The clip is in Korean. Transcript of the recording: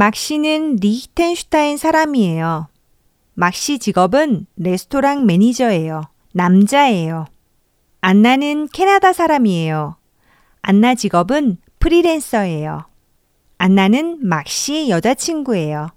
막 씨는 리히텐슈타인 사람이에요. 막씨 직업은 레스토랑 매니저예요. 남자예요. 안나는 캐나다 사람이에요. 안나 직업은 프리랜서예요. 안나는 막 씨의 여자친구예요.